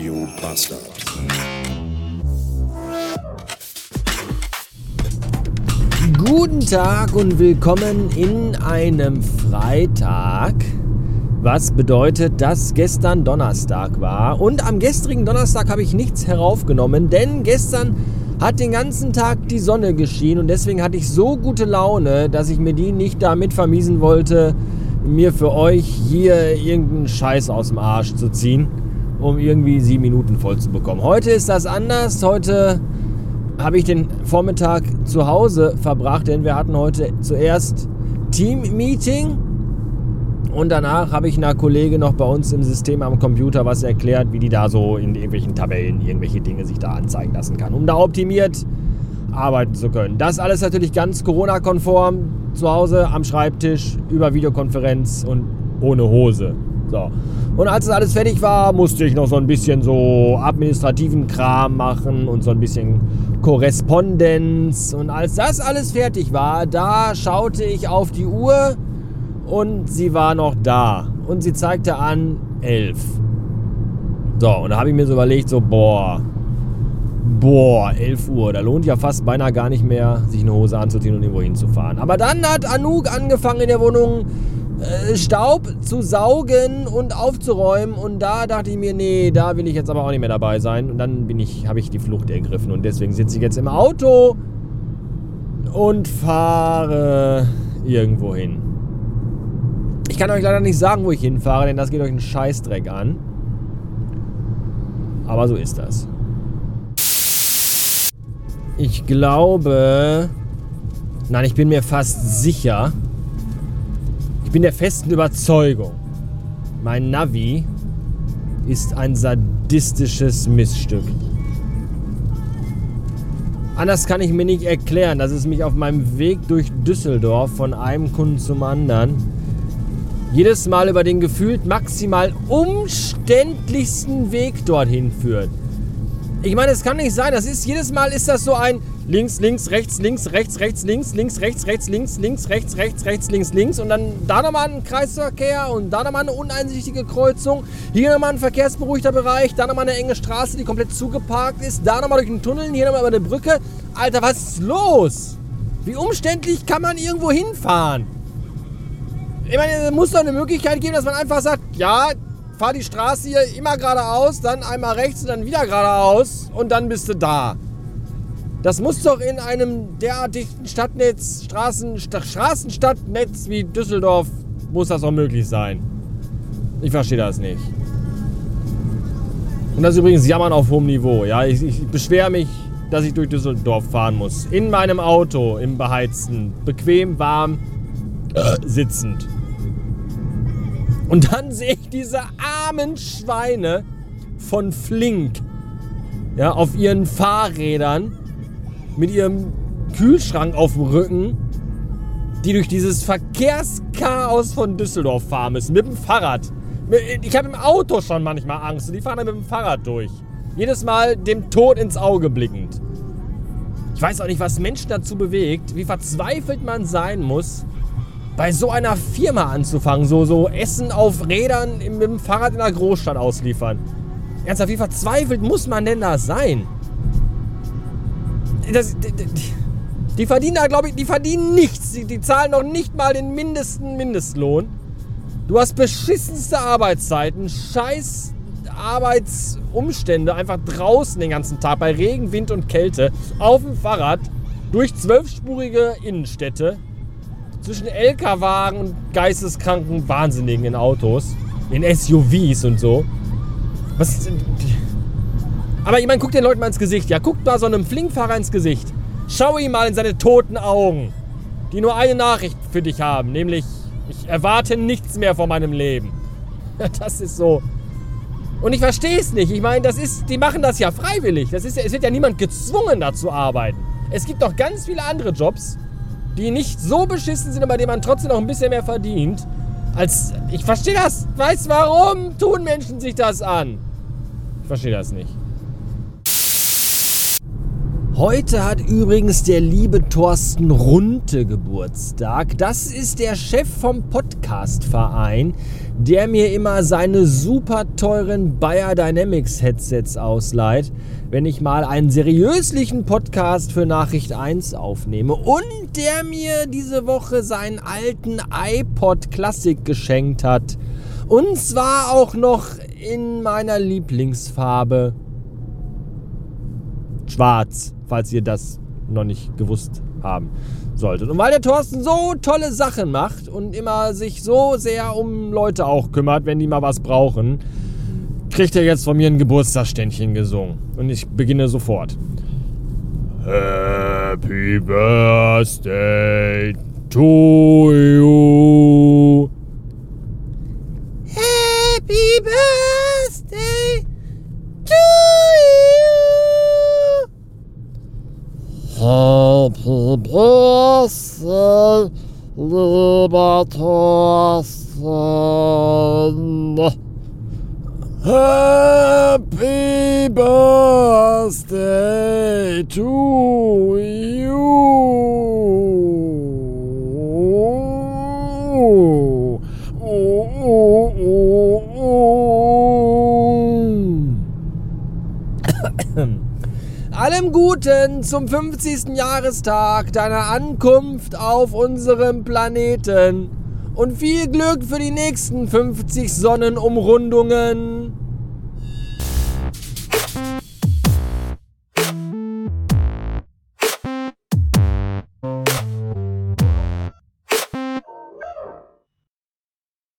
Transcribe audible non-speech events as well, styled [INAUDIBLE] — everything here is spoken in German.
Radio Bastard. Guten Tag und willkommen in einem Freitag. Was bedeutet, dass gestern Donnerstag war. Und am gestrigen Donnerstag habe ich nichts heraufgenommen, denn gestern hat den ganzen Tag die Sonne geschienen und deswegen hatte ich so gute Laune, dass ich mir die nicht damit vermiesen wollte, mir für euch hier irgendeinen Scheiß aus dem Arsch zu ziehen, um irgendwie sieben Minuten voll zu bekommen. Heute ist das anders. Heute habe ich den Vormittag zu Hause verbracht, denn wir hatten heute zuerst Team-Meeting und danach habe ich einer Kollegin noch bei uns im System am Computer was erklärt, wie die da so in irgendwelchen Tabellen irgendwelche Dinge sich da anzeigen lassen kann, um da optimiert arbeiten zu können. Das alles natürlich ganz Corona-konform, zu Hause am Schreibtisch, über Videokonferenz und ohne Hose. So. Und als das alles fertig war, musste ich noch so ein bisschen so administrativen Kram machen und so ein bisschen Korrespondenz. Und als das alles fertig war, da schaute ich auf die Uhr und sie war noch da. Und sie zeigte an elf. So, und da habe ich mir so überlegt, so, boah, Boah, 11 Uhr. Da lohnt ja fast beinahe gar nicht mehr, sich eine Hose anzuziehen und irgendwo hinzufahren. Aber dann hat Anouk angefangen in der Wohnung äh, Staub zu saugen und aufzuräumen. Und da dachte ich mir, nee, da will ich jetzt aber auch nicht mehr dabei sein. Und dann bin ich, habe ich die Flucht ergriffen. Und deswegen sitze ich jetzt im Auto und fahre irgendwo hin. Ich kann euch leider nicht sagen, wo ich hinfahre, denn das geht euch einen Scheißdreck an. Aber so ist das. Ich glaube. Nein, ich bin mir fast sicher. Ich bin der festen Überzeugung. Mein Navi ist ein sadistisches Missstück. Anders kann ich mir nicht erklären, dass es mich auf meinem Weg durch Düsseldorf von einem Kunden zum anderen jedes Mal über den gefühlt maximal umständlichsten Weg dorthin führt. Ich meine, es kann nicht sein. Das ist jedes Mal ist das so ein links, links, rechts, links, rechts, rechts, links, links, rechts, rechts, links, links, rechts, rechts, rechts, links, links und dann da nochmal ein Kreisverkehr und da nochmal eine uneinsichtige Kreuzung, hier nochmal ein verkehrsberuhigter Bereich, da nochmal eine enge Straße, die komplett zugeparkt ist, da nochmal durch einen Tunnel, hier nochmal über eine Brücke. Alter, was ist los? Wie umständlich kann man irgendwo hinfahren? Ich meine, es muss doch eine Möglichkeit geben, dass man einfach sagt, ja, fahr die Straße hier immer geradeaus, dann einmal rechts und dann wieder geradeaus und dann bist du da. Das muss doch in einem derartigen Stadtnetz, Straßen, Straßenstadtnetz wie Düsseldorf, muss das auch möglich sein. Ich verstehe das nicht. Und das ist übrigens Jammern auf hohem Niveau. Ja, ich, ich beschwere mich, dass ich durch Düsseldorf fahren muss. In meinem Auto, im beheizten, bequem, warm, äh, sitzend. Und dann sehe ich diese armen Schweine von Flink ja, auf ihren Fahrrädern mit ihrem Kühlschrank auf dem Rücken, die durch dieses Verkehrschaos von Düsseldorf fahren müssen, mit dem Fahrrad. Ich habe im Auto schon manchmal Angst und die fahren dann mit dem Fahrrad durch. Jedes Mal dem Tod ins Auge blickend. Ich weiß auch nicht, was Menschen dazu bewegt, wie verzweifelt man sein muss, bei so einer Firma anzufangen, so, so Essen auf Rädern mit dem Fahrrad in der Großstadt ausliefern. Ernsthaft, wie verzweifelt muss man denn da sein? Das, die, die, verdienen da, glaube ich, die verdienen nichts. Die, die zahlen noch nicht mal den mindesten Mindestlohn. Du hast beschissenste Arbeitszeiten, scheiß Arbeitsumstände, einfach draußen den ganzen Tag bei Regen, Wind und Kälte, auf dem Fahrrad, durch zwölfspurige Innenstädte zwischen LKW-Wagen und geisteskranken Wahnsinnigen in Autos, in SUVs und so. Was aber ich meine, guck den Leuten mal ins Gesicht. Ja, guckt mal so einem Flinkfahrer ins Gesicht. Schau ihm mal in seine toten Augen, die nur eine Nachricht für dich haben, nämlich ich erwarte nichts mehr von meinem Leben. [LAUGHS] Das ist so. Und ich verstehe es nicht. Ich meine, das ist, die machen das ja freiwillig. Das ist, es wird ja niemand gezwungen, da zu arbeiten. Es gibt doch ganz viele andere Jobs, die nicht so beschissen sind, aber denen man trotzdem noch ein bisschen mehr verdient. Als. Ich verstehe das. Weiß warum tun Menschen sich das an? Ich verstehe das nicht. Heute hat übrigens der liebe Thorsten Runte Geburtstag. Das ist der Chef vom Podcast-Verein, der mir immer seine super teuren Bayer Dynamics Headsets ausleiht, wenn ich mal einen seriöslichen Podcast für Nachricht 1 aufnehme. Und der mir diese Woche seinen alten iPod Classic geschenkt hat. Und zwar auch noch in meiner Lieblingsfarbe. Schwarz falls ihr das noch nicht gewusst haben solltet. Und weil der Thorsten so tolle Sachen macht und immer sich so sehr um Leute auch kümmert, wenn die mal was brauchen, kriegt er jetzt von mir ein Geburtstagsständchen gesungen. Und ich beginne sofort. Happy Birthday to you. Happy Birthday to you. Happy Birthday, lieber Thorsten. Happy Birthday to you. Allem Guten zum 50. Jahrestag deiner Ankunft auf unserem Planeten und viel Glück für die nächsten 50 Sonnenumrundungen.